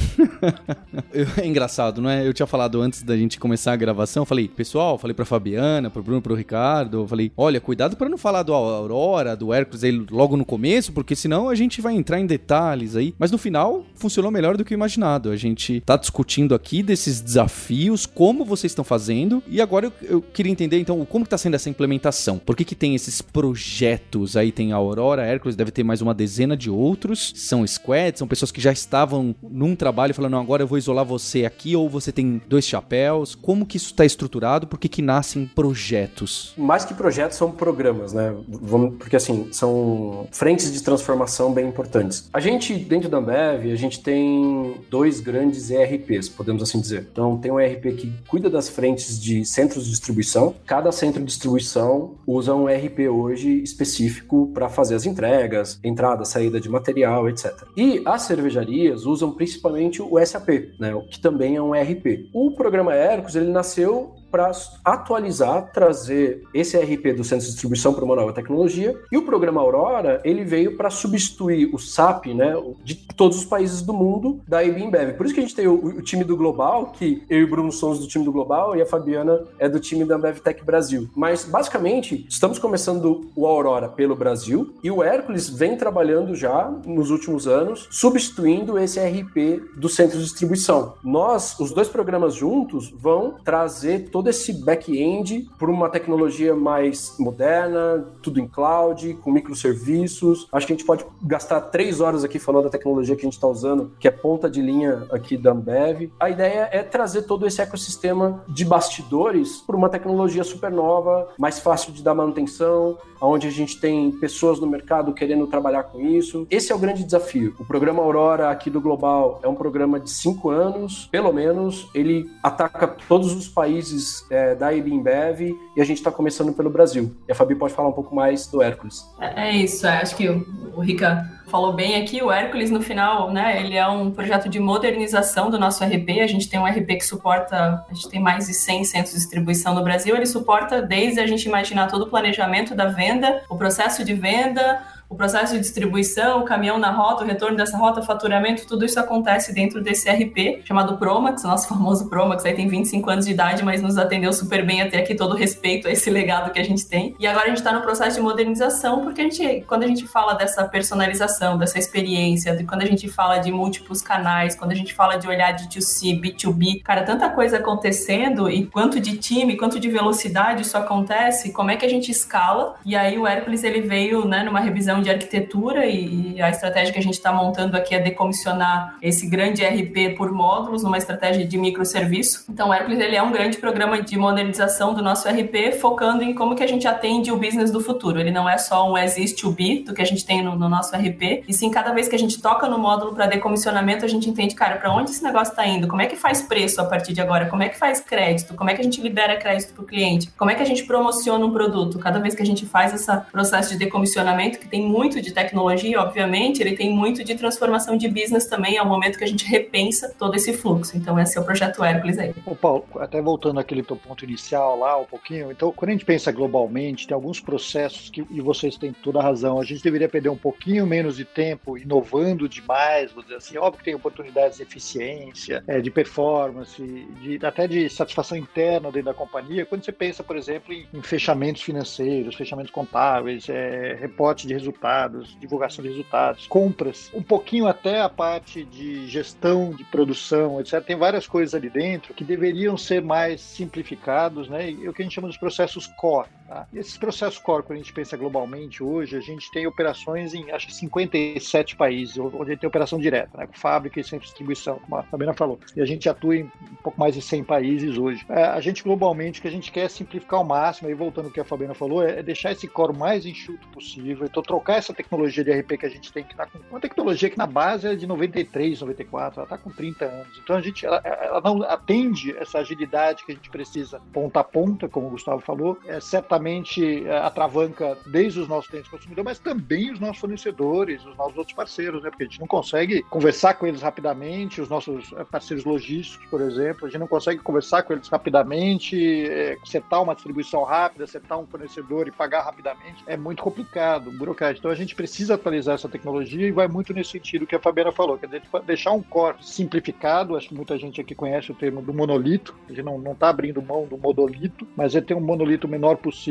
é engraçado, não é? Eu tinha falado antes da gente começar a gravação, falei, pessoal, falei pra Fabiana, pro Bruno, pro Ricardo, falei, olha, cuidado para não falar do Aurora, do Hércules aí logo no começo, porque senão a gente vai entrar em detalhes aí. Mas no final, funcionou melhor do que imaginado. A gente tá discutindo aqui desses desafios, como vocês estão fazendo, e agora eu, eu queria entender, então, como que tá sendo essa implementação? Por que que tem esses projetos aí? Tem a Aurora, Hércules, deve ter mais uma dezena de outros, são squads, são pessoas que já estavam num trabalho falando, agora eu vou isolar você aqui, ou você tem dois chapéus, como que isso está estruturado, por que que nascem projetos? Mais que projetos, são programas, né? Vamos, porque assim, são frentes de transformação bem importantes. A gente, dentro da Ambev, a gente tem dois grandes ERPs, podemos assim dizer. Então, tem um ERP que cuida das frentes de centros de distribuição. Cada centro de distribuição usa um ERP hoje específico para fazer as entregas, entrada, saída de material, etc. E as cervejarias usam principalmente o SAP, né, que também é um ERP. O programa Ercos, ele nasceu para atualizar, trazer esse RP do centro de distribuição para uma nova tecnologia. E o programa Aurora, ele veio para substituir o SAP, né, de todos os países do mundo da IBM Por isso que a gente tem o, o, time do Global, que eu e o Bruno somos do time do Global e a Fabiana é do time da Ambev Tech Brasil. Mas basicamente, estamos começando o Aurora pelo Brasil e o Hércules vem trabalhando já nos últimos anos, substituindo esse RP do centro de distribuição. Nós, os dois programas juntos, vão trazer todo todo esse back-end por uma tecnologia mais moderna, tudo em cloud, com microserviços. Acho que a gente pode gastar três horas aqui falando da tecnologia que a gente está usando, que é ponta de linha aqui da Ambev. A ideia é trazer todo esse ecossistema de bastidores por uma tecnologia super nova, mais fácil de dar manutenção, onde a gente tem pessoas no mercado querendo trabalhar com isso. Esse é o grande desafio. O programa Aurora aqui do Global é um programa de cinco anos, pelo menos. Ele ataca todos os países é, da IBMBev e a gente está começando pelo Brasil. E a Fabi pode falar um pouco mais do Hércules. É, é isso, é, acho que o, o Rica falou bem aqui, o Hércules no final, né, ele é um projeto de modernização do nosso RP, a gente tem um RP que suporta, a gente tem mais de 100 centros de distribuição no Brasil, ele suporta desde a gente imaginar todo o planejamento da venda, o processo de venda, o processo de distribuição, o caminhão na rota, o retorno dessa rota, faturamento, tudo isso acontece dentro desse RP chamado Promax, nosso famoso Promax, aí tem 25 anos de idade, mas nos atendeu super bem até aqui, todo respeito a esse legado que a gente tem. E agora a gente está no processo de modernização, porque a gente, quando a gente fala dessa personalização, dessa experiência, de quando a gente fala de múltiplos canais, quando a gente fala de olhar de 2C, B2B, cara, tanta coisa acontecendo e quanto de time, quanto de velocidade isso acontece, como é que a gente escala? E aí o Hércules ele veio, né, numa revisão de arquitetura e, e a estratégia que a gente está montando aqui é decomissionar esse grande RP por módulos numa estratégia de microserviço. Então, o Hércules ele é um grande programa de modernização do nosso RP, focando em como que a gente atende o business do futuro. Ele não é só um as is to be do que a gente tem no, no nosso RP, e sim cada vez que a gente toca no módulo para decomissionamento, a gente entende, cara, para onde esse negócio está indo? Como é que faz preço a partir de agora? Como é que faz crédito? Como é que a gente libera crédito para o cliente? Como é que a gente promociona um produto? Cada vez que a gente faz esse processo de decomissionamento, que tem muito de tecnologia, obviamente, ele tem muito de transformação de business também, é o momento que a gente repensa todo esse fluxo. Então, esse é o projeto Hércules aí. Ô, Paulo, até voltando àquele teu ponto inicial lá um pouquinho, então, quando a gente pensa globalmente, tem alguns processos que, e vocês têm toda a razão, a gente deveria perder um pouquinho menos de tempo inovando demais, vou dizer assim, óbvio que tem oportunidades de eficiência, é, de performance, de, até de satisfação interna dentro da companhia, quando você pensa, por exemplo, em, em fechamentos financeiros, fechamentos contábeis, é, reporte de resultados, resultados, divulgação de resultados, compras, um pouquinho até a parte de gestão de produção, etc. Tem várias coisas ali dentro que deveriam ser mais simplificados, né? E o que a gente chama dos processos core Tá? E esses processos core, quando a gente pensa globalmente hoje, a gente tem operações em acho que 57 países, onde a gente tem operação direta, né? com fábrica e centro de distribuição, como a Fabiana falou. E a gente atua em um pouco mais de 100 países hoje. É, a gente globalmente, o que a gente quer é simplificar ao máximo, aí voltando ao que a Fabiana falou, é deixar esse core mais enxuto possível, então trocar essa tecnologia de RP que a gente tem, que está com uma tecnologia que na base é de 93, 94, ela está com 30 anos. Então a gente, ela, ela não atende essa agilidade que a gente precisa ponta a ponta, como o Gustavo falou, é certamente é, atravanca desde os nossos clientes consumidores, mas também os nossos fornecedores, os nossos outros parceiros, né? Porque a gente não consegue conversar com eles rapidamente, os nossos é, parceiros logísticos, por exemplo, a gente não consegue conversar com eles rapidamente, é, setar uma distribuição rápida, setar um fornecedor e pagar rapidamente, é muito complicado, burocrático. Então a gente precisa atualizar essa tecnologia e vai muito nesse sentido que a Fabiana falou, quer dizer, deixar um core simplificado, acho que muita gente aqui conhece o termo do monolito, a gente não está abrindo mão do monolito, mas é ter um monolito menor possível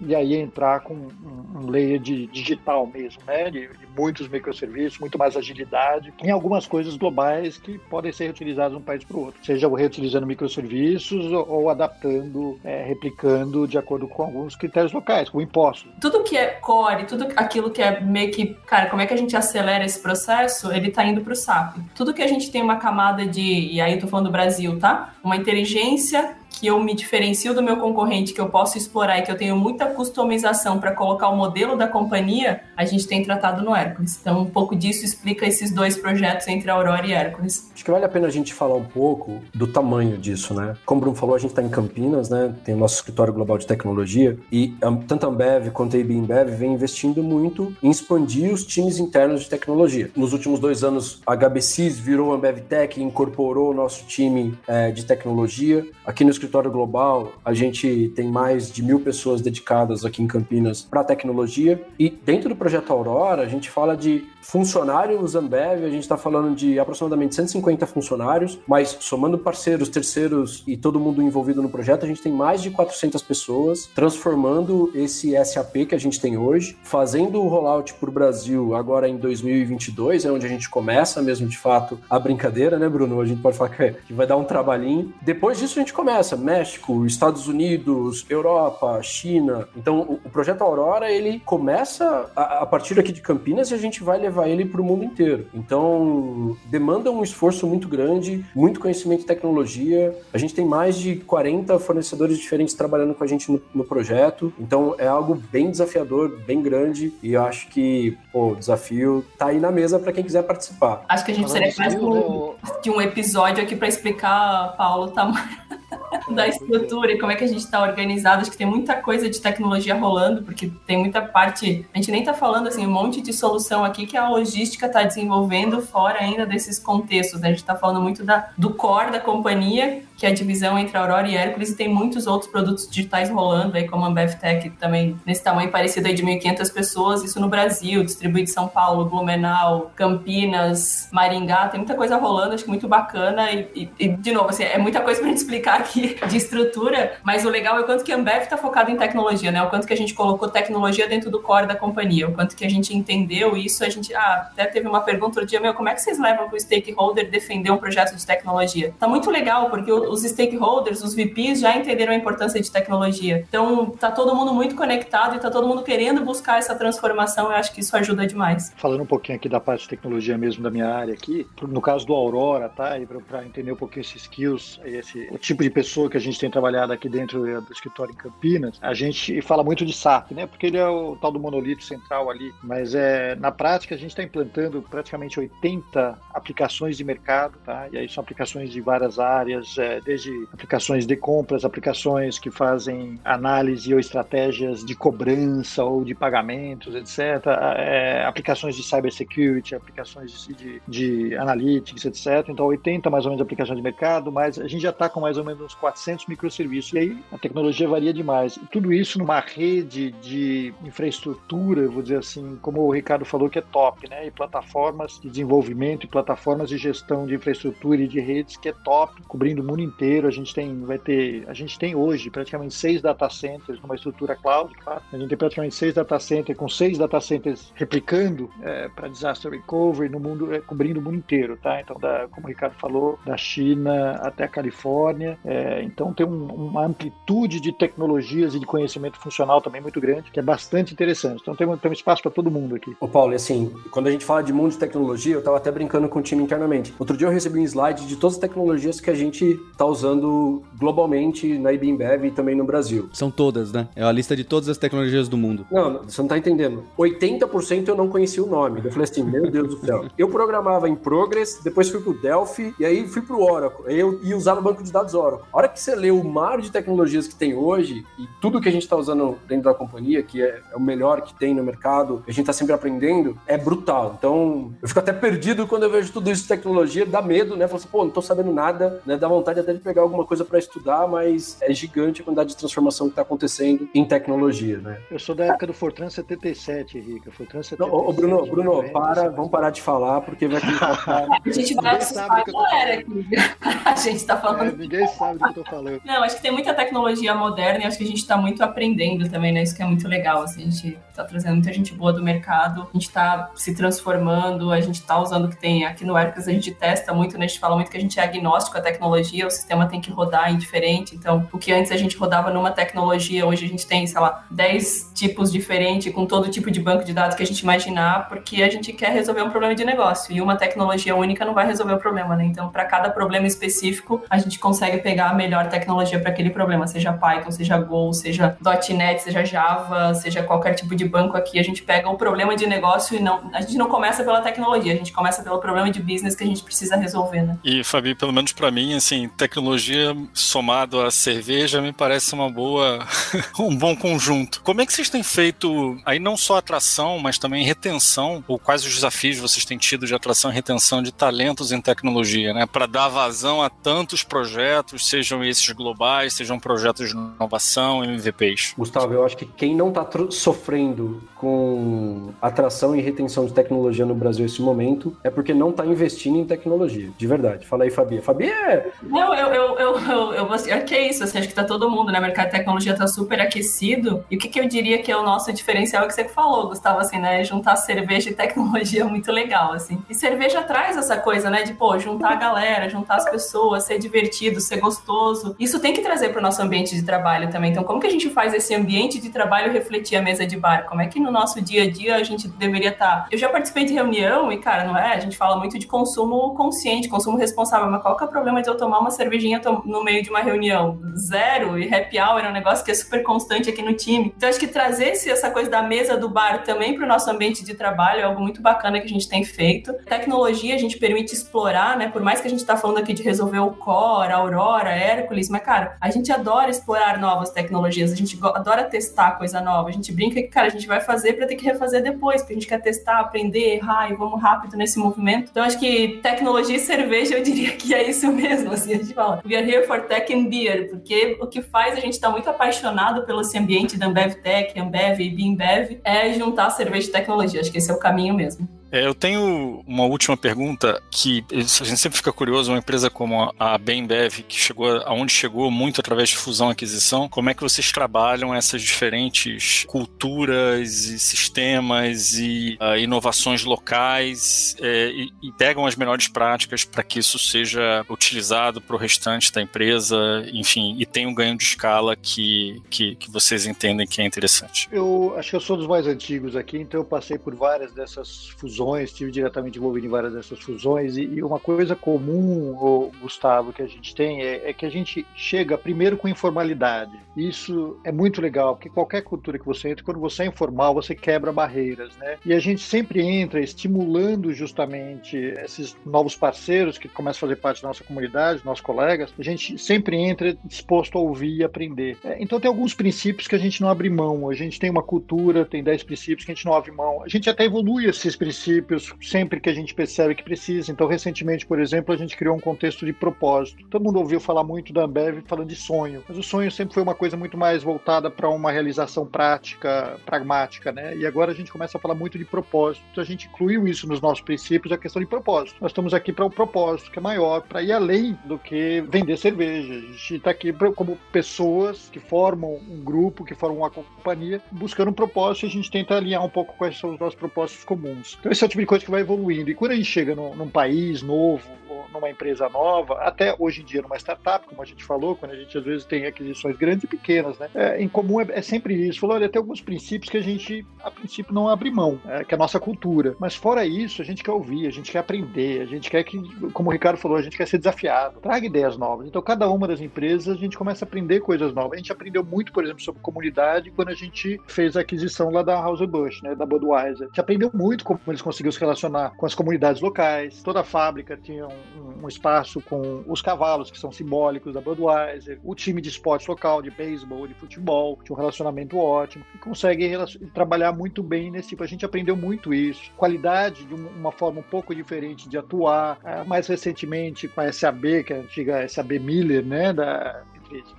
e aí entrar com um, layer de digital mesmo, né? De, de, muitos microserviços, muito mais agilidade, em algumas coisas globais que podem ser reutilizadas de um país para o outro, seja reutilizando microserviços ou, ou adaptando, é, replicando de acordo com alguns critérios locais, como impostos. Tudo que é core, tudo aquilo que é meio que, cara, como é que a gente acelera esse processo? Ele está indo para o SAP. Tudo que a gente tem uma camada de, e aí eu tô falando do Brasil, tá? Uma inteligência que eu me diferencio do meu concorrente, que eu posso explorar e que eu tenho muita customização para colocar o modelo da companhia, a gente tem tratado no Hércules. Então, um pouco disso explica esses dois projetos entre Aurora e Hércules. Acho que vale a pena a gente falar um pouco do tamanho disso, né? Como o Bruno falou, a gente está em Campinas, né? Tem o nosso escritório global de tecnologia e tanto a Ambev quanto a IB Embev vem investindo muito em expandir os times internos de tecnologia. Nos últimos dois anos, a HBCs virou a Ambev Tech e incorporou o nosso time é, de tecnologia. Aqui no escritório global, a gente tem mais de mil pessoas dedicadas aqui em Campinas para tecnologia. E dentro do projeto Aurora, a gente fala de funcionários Ambev, a gente está falando de aproximadamente 150 funcionários, mas somando parceiros, terceiros e todo mundo envolvido no projeto, a gente tem mais de 400 pessoas transformando esse SAP que a gente tem hoje, fazendo o rollout para o Brasil agora em 2022, é onde a gente começa mesmo de fato a brincadeira, né, Bruno? A gente pode falar que vai dar um trabalhinho. Depois disso a gente começa México, Estados Unidos, Europa, China. Então o projeto Aurora ele começa a, partir aqui de Campinas e a gente vai levar levar ele para o mundo inteiro. Então, demanda um esforço muito grande, muito conhecimento e tecnologia. A gente tem mais de 40 fornecedores diferentes trabalhando com a gente no, no projeto. Então, é algo bem desafiador, bem grande. E eu acho que pô, o desafio tá aí na mesa para quem quiser participar. Acho que a gente seria mais um, de um episódio aqui para explicar, Paulo, o tamanho da estrutura e como é que a gente está organizado. Acho que tem muita coisa de tecnologia rolando, porque tem muita parte. A gente nem está falando assim, um monte de solução aqui que a logística está desenvolvendo fora ainda desses contextos. Né? A gente está falando muito da, do core da companhia, que é a divisão entre Aurora e Hércules, e tem muitos outros produtos digitais rolando aí, como a BevTech também, nesse tamanho parecido aí de 1.500 pessoas, isso no Brasil, distribuído em São Paulo, Blumenau, Campinas, Maringá, tem muita coisa rolando, acho que muito bacana, e, e, e de novo, assim, é muita coisa para gente explicar aqui de estrutura, mas o legal é o quanto que a Ambev está focada em tecnologia, né? O quanto que a gente colocou tecnologia dentro do core da companhia, o quanto que a gente entendeu isso, a gente, ah, até teve uma pergunta outro dia, meu, como é que vocês levam para o stakeholder defender um projeto de tecnologia? Tá muito legal, porque os stakeholders, os VPs já entenderam a importância de tecnologia. Então, tá todo mundo muito conectado e tá todo mundo querendo buscar essa transformação, eu acho que isso ajuda demais. Falando um pouquinho aqui da parte de tecnologia mesmo da minha área aqui, no caso do Aurora, tá? Para entender um pouquinho esses skills, esse, o tipo de pessoa que a gente tem trabalhado aqui dentro do escritório em Campinas, a gente fala muito de SAP, né? Porque ele é o tal do monolito central ali, mas é na prática a gente está implantando praticamente 80 aplicações de mercado, tá? E aí são aplicações de várias áreas, é, desde aplicações de compras, aplicações que fazem análise ou estratégias de cobrança ou de pagamentos, etc. É, aplicações de cybersecurity, aplicações de, de analytics, etc. Então 80 mais ou menos aplicações de mercado, mas a gente já está com mais ou menos uns 400 microserviços. E aí a tecnologia varia demais. E tudo isso numa rede de infraestrutura, vou dizer assim, como o Ricardo falou, que é top, né? E plataformas de desenvolvimento e plataformas de gestão de infraestrutura e de redes que é top, cobrindo o mundo inteiro. A gente tem, vai ter, a gente tem hoje praticamente seis data centers numa estrutura cloud, claro. A gente tem praticamente seis data centers com seis data centers replicando é, para disaster recovery no mundo, é, cobrindo o mundo inteiro, tá? Então, da, como o Ricardo falou, da China até a Califórnia. É, então tem um, uma amplitude de tecnologias e de conhecimento funcional também muito grande, que é bastante interessante. Então tem, tem um espaço para todo mundo aqui. Ô Paulo, assim, quando a gente fala de mundo de tecnologia, eu estava até brincando com o time internamente. Outro dia eu recebi um slide de todas as tecnologias que a gente está usando globalmente na IBMBev e também no Brasil. São todas, né? É a lista de todas as tecnologias do mundo. Não, você não está entendendo. 80% eu não conhecia o nome. Eu falei assim, meu Deus do céu. Eu programava em Progress, depois fui pro Delphi e aí fui pro Oracle. Aí eu ia usar no banco de dados Oracle. A hora que você lê o mar de tecnologias que tem hoje e tudo que a gente está usando dentro da companhia, que é, é, o melhor que tem no mercado, a gente está sempre aprendendo, é brutal. Então, eu fico até perdido quando eu vejo tudo isso de tecnologia, dá medo, né? Falo assim, pô, não tô sabendo nada, né? Dá vontade até de pegar alguma coisa para estudar, mas é gigante a quantidade de transformação que está acontecendo em tecnologia, né? Eu sou da época do Fortran 77, Rica. Fortran 77. Não, ô, Bruno, Bruno, para, vamos parar de falar, porque vai A gente vai assustar a galera aqui. A gente tá falando. É, ninguém sabe do que eu tô falando. Não, acho que tem muita tecnologia moderna e acho que a gente tá muito aprendendo também, né? Isso que é muito legal. Assim, a gente tá trazendo muita gente boa do mercado, a gente tá se transformando, a gente tá usando o que tem aqui no Hercules, a gente testa muito, né? A gente fala muito que a gente é agnóstico à tecnologia, o sistema tem que rodar indiferente. Então, o que antes a gente rodava numa tecnologia, hoje a gente tem, sei lá, 10 tipos diferentes, com todo tipo de banco de dados que a gente imaginar, porque a gente quer resolver um problema de negócio. E uma tecnologia única não vai resolver o problema, né? Então, para cada problema específico, a gente consegue pegar a melhor tecnologia para aquele problema, seja Python, seja Go, seja .NET, seja Java, seja qualquer tipo de banco aqui. A gente pega o problema de negócio e não, a gente não começa pela tecnologia, a gente começa pelo problema de business que a gente precisa resolver, né? E Fabi, pelo menos para mim, assim, tecnologia somado a cerveja me parece uma boa, um bom conjunto. Como é que vocês têm feito aí não só atração, mas também retenção, ou quais os desafios vocês têm tido de atração e retenção de talentos em tecnologia, né? Para dar vazão a tantos projetos, sejam esses globais, sejam projetos de inovação, MVPs. Gustavo, eu acho que quem não está sofrendo com atração e retenção de tecnologia no Brasil nesse momento é porque não está investindo em tecnologia, de verdade. Fala aí, Fabi. Fabi é. Não, eu, eu, eu, eu. É que é isso, assim, acho que tá todo mundo, né? O mercado de tecnologia tá super aquecido. E o que, que eu diria que é o nosso diferencial é que você falou, Gustavo, assim, né? Juntar cerveja e tecnologia é muito legal, assim. E cerveja traz essa coisa, né? De, pô, juntar a galera, juntar as pessoas, ser divertido, ser gostoso. Isso tem que trazer para o nosso ambiente de trabalho também. Então, como que a gente faz esse ambiente de trabalho refletir a mesa de bar? Como é que no nosso dia a dia a gente deveria estar? Tá... Eu já participei de reunião e, cara, não é? A gente fala muito de consumo consciente, consumo responsável, mas qual que é o problema de eu tomar uma cervejinha no meio de uma reunião? Zero e happy hour é um negócio que é super constante aqui no time. Então, acho que trazer essa coisa da mesa do bar também para o nosso ambiente de trabalho é algo muito bacana que a gente tem feito. Tecnologia a gente permite explorar, né? Por mais que a gente está falando aqui de resolver o Core, Aurora, Hércules, mas, cara, a gente adora explorar novas tecnologias, a gente adora testar coisa nova. A gente brinca que, cara, gente vai fazer para ter que refazer depois, porque a gente quer testar, aprender, errar e vamos rápido nesse movimento. Então, acho que tecnologia e cerveja, eu diria que é isso mesmo, assim, a gente fala. We are here for tech and beer, porque o que faz a gente estar tá muito apaixonado pelo esse ambiente da Ambev Tech, Ambev e Bimbev é juntar cerveja e tecnologia. Acho que esse é o caminho mesmo. É, eu tenho uma última pergunta que a gente sempre fica curioso, uma empresa como a Bembev, que chegou aonde chegou muito através de fusão e aquisição, como é que vocês trabalham essas diferentes culturas e sistemas e uh, inovações locais é, e, e, pegam as melhores práticas para que isso seja utilizado para o restante da empresa, enfim, e tem um ganho de escala que, que, que vocês entendem que é interessante. Eu acho que eu sou dos mais antigos aqui, então eu passei por várias dessas fusões fusões, estive diretamente envolvido em várias dessas fusões, e, e uma coisa comum, Gustavo, que a gente tem é, é, que a gente chega primeiro com informalidade. Isso é muito legal, porque qualquer cultura que você entra, quando você é informal, você quebra barreiras, né? E a gente sempre entra estimulando justamente esses novos parceiros que começam a fazer parte da nossa comunidade, nossos colegas, a gente sempre entra disposto a ouvir e aprender. É, então tem alguns princípios que a gente não abre mão, a gente tem uma cultura, tem 10 princípios que a gente não abre mão, a gente até evolui esses princípios sempre que a gente percebe que precisa. Então, recentemente, por exemplo, a gente criou um contexto de propósito. Todo mundo ouviu falar muito da Ambev falando de sonho, mas o sonho sempre foi uma coisa muito mais voltada para uma realização prática, pragmática, né? E agora a gente começa a falar muito de propósito. Então, a gente incluiu isso nos nossos princípios, a questão de propósito. Nós estamos aqui para um propósito, que é maior, para ir além do que vender cerveja. A gente está aqui como pessoas que formam um grupo, que formam uma companhia, buscando um propósito e a gente tenta alinhar um pouco quais são os nossos propósitos comuns. Então, esse é o tipo de coisa que vai evoluindo. E quando a gente chega no, num país novo, numa empresa nova, até hoje em dia numa startup, como a gente falou, quando a gente às vezes tem aquisições grandes e pequenas, né? É, em comum é, é, sempre isso. Falou, olha, tem alguns princípios que a gente, a princípio, não abre mão, é, que é a nossa cultura. Mas fora isso, a gente quer ouvir, a gente quer aprender, a gente quer que, como o Ricardo falou, a gente quer ser desafiado. Traga ideias novas. Então, cada uma das empresas, a gente começa a aprender coisas novas. A gente aprendeu muito, por exemplo, sobre comunidade quando a gente fez a aquisição lá da House Bush, né, da Budweiser. A gente aprendeu muito como eles conseguiram se relacionar com as comunidades locais. Toda a fábrica tinha um, um espaço com os cavalos, que são simbólicos da Budweiser, o time de esporte local, de beisebol, de futebol, tinha um relacionamento ótimo, e consegue trabalhar muito bem nesse tipo. A gente aprendeu muito isso. Qualidade de uma forma um pouco diferente de atuar. Ah, mais recentemente com a SAB, que é a antiga SAB Miller, né, da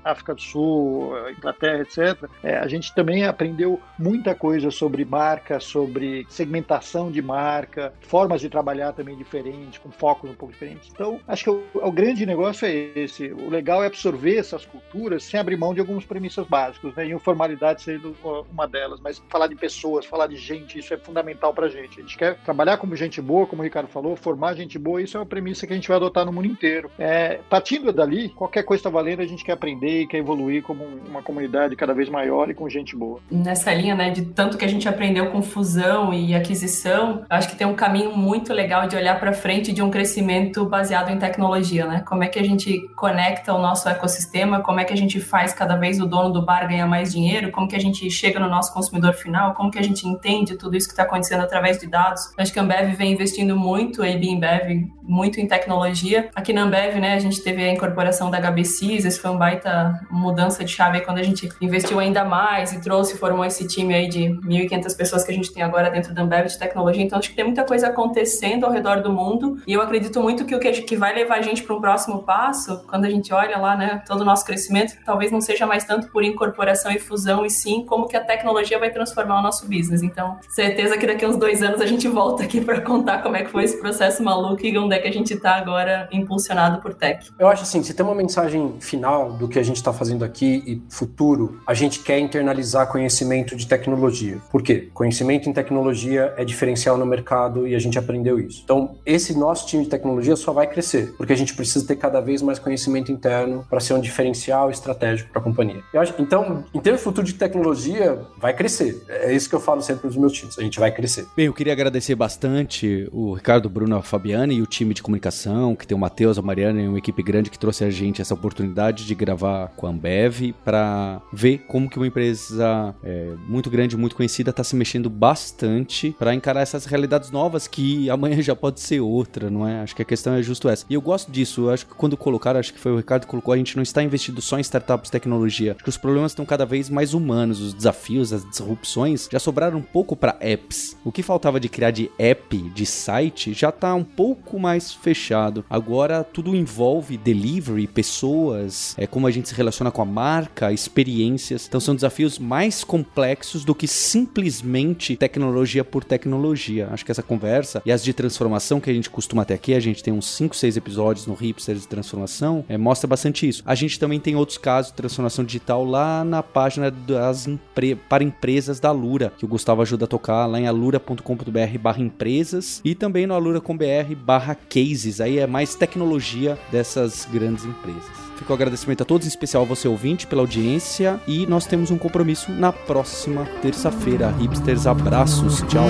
África do Sul, Inglaterra, etc., é, a gente também aprendeu muita coisa sobre marca, sobre segmentação de marca, formas de trabalhar também diferentes, com focos um pouco diferentes. Então, acho que o, o grande negócio é esse. O legal é absorver essas culturas sem abrir mão de algumas premissas básicas, né? E informalidade sendo uma delas. Mas falar de pessoas, falar de gente, isso é fundamental para a gente. A gente quer trabalhar como gente boa, como o Ricardo falou, formar gente boa, isso é uma premissa que a gente vai adotar no mundo inteiro. É, partindo dali, qualquer coisa está valendo, a gente quer aprender e quer evoluir como uma comunidade cada vez maior e com gente boa. Nessa linha, né, de tanto que a gente aprendeu com fusão e aquisição, acho que tem um caminho muito legal de olhar para frente de um crescimento baseado em tecnologia, né? Como é que a gente conecta o nosso ecossistema, como é que a gente faz cada vez o dono do bar ganhar mais dinheiro, como que a gente chega no nosso consumidor final, como que a gente entende tudo isso que está acontecendo através de dados. Acho que a Ambev vem investindo muito, a AB Ambev, muito em tecnologia. Aqui na Ambev, né, a gente teve a incorporação da HBCs, esse foi um baita mudança de chave quando a gente investiu ainda mais e trouxe, formou esse time aí de 1.500 pessoas que a gente tem agora dentro da Ambev de tecnologia. Então, acho que tem muita coisa acontecendo ao redor do mundo e eu acredito muito que o que vai levar a gente para um próximo passo, quando a gente olha lá, né, todo o nosso crescimento, talvez não seja mais tanto por incorporação e fusão, e sim como que a tecnologia vai transformar o nosso business. Então, certeza que daqui a uns dois anos a gente volta aqui para contar como é que foi esse processo maluco e onde é que a gente está agora impulsionado por tech. Eu acho assim, se tem uma mensagem final do que a gente está fazendo aqui e futuro, a gente quer internalizar conhecimento de tecnologia. Por quê? Conhecimento em tecnologia é diferencial no mercado e a gente aprendeu isso. Então, esse nosso time de tecnologia só vai crescer, porque a gente precisa ter cada vez mais conhecimento interno para ser um diferencial estratégico para a companhia. Acho, então, em termos de futuro de tecnologia, vai crescer. É isso que eu falo sempre para os meus times. A gente vai crescer. Bem, eu queria agradecer bastante o Ricardo, Bruno, a Fabiane e o time de comunicação, que tem o Matheus, a Mariana e uma equipe grande que trouxe a gente essa oportunidade de gravar com a Ambev para ver como que uma empresa é, muito grande, muito conhecida está se mexendo bastante para encarar essas realidades novas que amanhã já pode ser outra, não é? Acho que a questão é justo essa. E eu gosto disso. Eu acho que quando colocaram, acho que foi o Ricardo que colocou, a gente não está investido só em startups tecnologia. Acho que os problemas estão cada vez mais humanos, os desafios, as disrupções já sobraram um pouco para apps. O que faltava de criar de app, de site, já está um pouco mais fechado. Agora tudo envolve delivery, pessoas, é como a gente se relaciona com a marca, experiências. Então são desafios mais complexos do que simplesmente tecnologia por tecnologia. Acho que essa conversa e as de transformação que a gente costuma ter aqui, a gente tem uns 5, 6 episódios no Hipsters de transformação, é, mostra bastante isso. A gente também tem outros casos de transformação digital lá na página das empre para empresas da Lura, que o Gustavo ajuda a tocar lá em alura.com.br barra empresas e também no alura.com.br barra cases. Aí é mais tecnologia dessas grandes empresas. Fica o agradecimento a todos, em especial a você ouvinte, pela audiência. E nós temos um compromisso na próxima terça-feira. Hipsters, abraços. Tchau.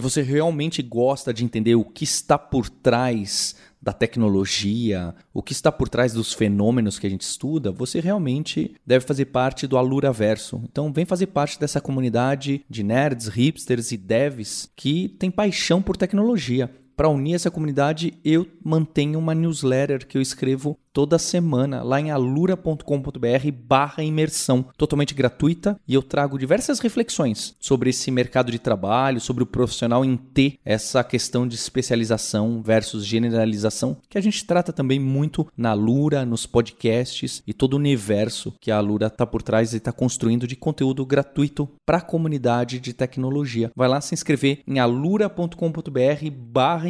Se você realmente gosta de entender o que está por trás da tecnologia, o que está por trás dos fenômenos que a gente estuda, você realmente deve fazer parte do Alura Verso. Então vem fazer parte dessa comunidade de nerds, hipsters e devs que tem paixão por tecnologia. Para unir essa comunidade, eu mantenho uma newsletter que eu escrevo toda semana lá em alura.com.br barra imersão, totalmente gratuita, e eu trago diversas reflexões sobre esse mercado de trabalho, sobre o profissional em ter essa questão de especialização versus generalização, que a gente trata também muito na Alura, nos podcasts e todo o universo que a Alura está por trás e está construindo de conteúdo gratuito para a comunidade de tecnologia. Vai lá se inscrever em alura.com.br barra